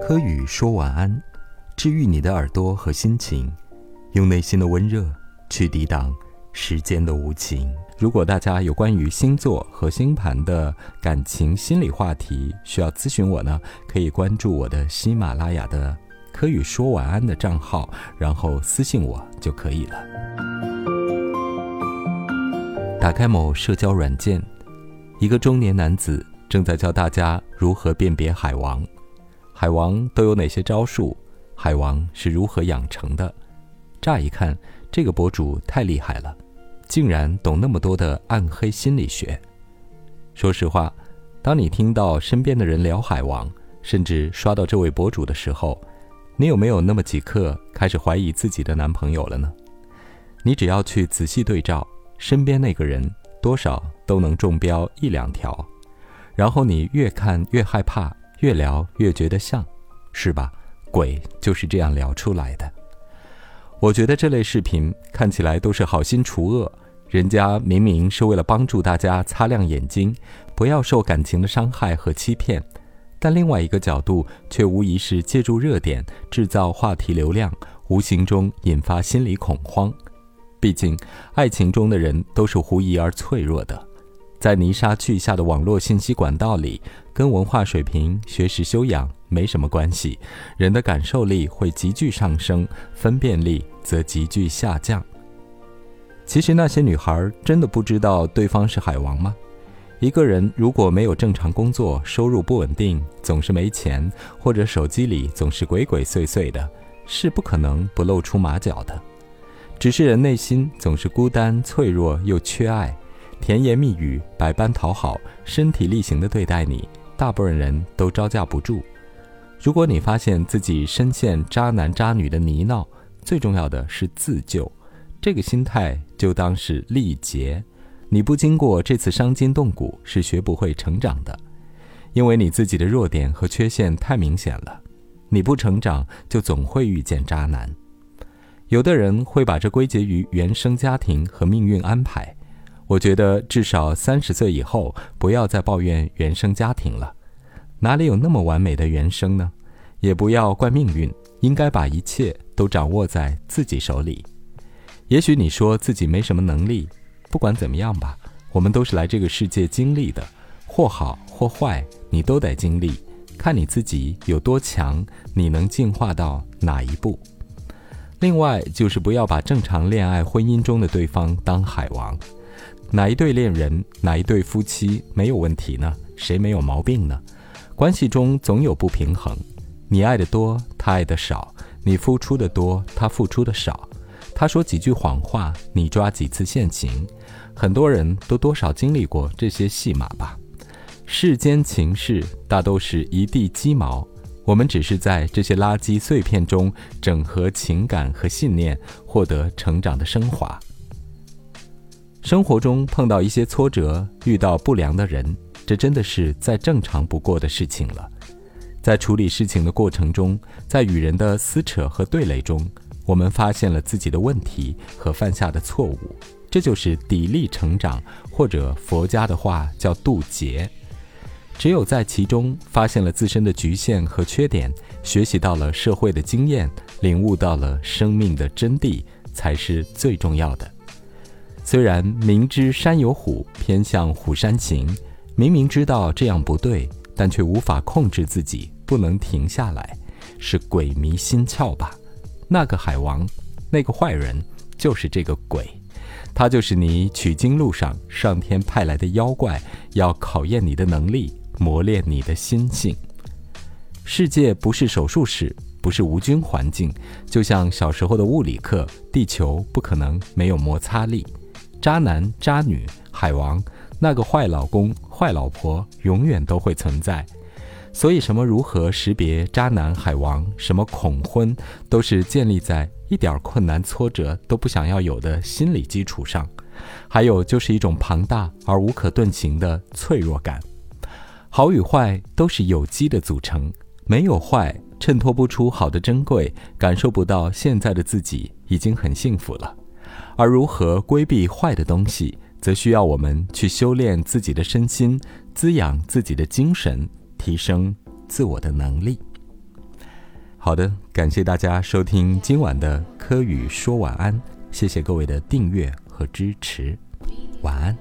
柯宇说晚安，治愈你的耳朵和心情，用内心的温热去抵挡时间的无情。如果大家有关于星座和星盘的感情心理话题需要咨询我呢，可以关注我的喜马拉雅的柯宇说晚安的账号，然后私信我就可以了。打开某社交软件，一个中年男子正在教大家如何辨别海王。海王都有哪些招数？海王是如何养成的？乍一看，这个博主太厉害了，竟然懂那么多的暗黑心理学。说实话，当你听到身边的人聊海王，甚至刷到这位博主的时候，你有没有那么几刻开始怀疑自己的男朋友了呢？你只要去仔细对照身边那个人，多少都能中标一两条，然后你越看越害怕。越聊越觉得像，是吧？鬼就是这样聊出来的。我觉得这类视频看起来都是好心除恶，人家明明是为了帮助大家擦亮眼睛，不要受感情的伤害和欺骗，但另外一个角度却无疑是借助热点制造话题流量，无形中引发心理恐慌。毕竟，爱情中的人都是狐疑而脆弱的。在泥沙俱下的网络信息管道里，跟文化水平、学识修养没什么关系。人的感受力会急剧上升，分辨力则急剧下降。其实那些女孩真的不知道对方是海王吗？一个人如果没有正常工作，收入不稳定，总是没钱，或者手机里总是鬼鬼祟祟的，是不可能不露出马脚的。只是人内心总是孤单、脆弱又缺爱。甜言蜜语，百般讨好，身体力行的对待你，大部分人都招架不住。如果你发现自己深陷渣男渣女的泥淖，最重要的是自救。这个心态就当是历劫。你不经过这次伤筋动骨，是学不会成长的。因为你自己的弱点和缺陷太明显了。你不成长，就总会遇见渣男。有的人会把这归结于原生家庭和命运安排。我觉得至少三十岁以后，不要再抱怨原生家庭了，哪里有那么完美的原生呢？也不要怪命运，应该把一切都掌握在自己手里。也许你说自己没什么能力，不管怎么样吧，我们都是来这个世界经历的，或好或坏，你都得经历，看你自己有多强，你能进化到哪一步。另外就是不要把正常恋爱婚姻中的对方当海王。哪一对恋人，哪一对夫妻没有问题呢？谁没有毛病呢？关系中总有不平衡，你爱的多，他爱的少；你付出的多，他付出的少；他说几句谎话，你抓几次现行。很多人都多少经历过这些戏码吧。世间情事大都是一地鸡毛，我们只是在这些垃圾碎片中整合情感和信念，获得成长的升华。生活中碰到一些挫折，遇到不良的人，这真的是再正常不过的事情了。在处理事情的过程中，在与人的撕扯和对垒中，我们发现了自己的问题和犯下的错误，这就是砥砺成长，或者佛家的话叫渡劫。只有在其中发现了自身的局限和缺点，学习到了社会的经验，领悟到了生命的真谛，才是最重要的。虽然明知山有虎，偏向虎山行，明明知道这样不对，但却无法控制自己，不能停下来，是鬼迷心窍吧？那个海王，那个坏人，就是这个鬼，他就是你取经路上上天派来的妖怪，要考验你的能力，磨练你的心性。世界不是手术室，不是无菌环境，就像小时候的物理课，地球不可能没有摩擦力。渣男、渣女、海王，那个坏老公、坏老婆，永远都会存在。所以，什么如何识别渣男、海王，什么恐婚，都是建立在一点困难、挫折都不想要有的心理基础上。还有，就是一种庞大而无可遁形的脆弱感。好与坏都是有机的组成，没有坏，衬托不出好的珍贵，感受不到现在的自己已经很幸福了。而如何规避坏的东西，则需要我们去修炼自己的身心，滋养自己的精神，提升自我的能力。好的，感谢大家收听今晚的科宇说晚安，谢谢各位的订阅和支持，晚安。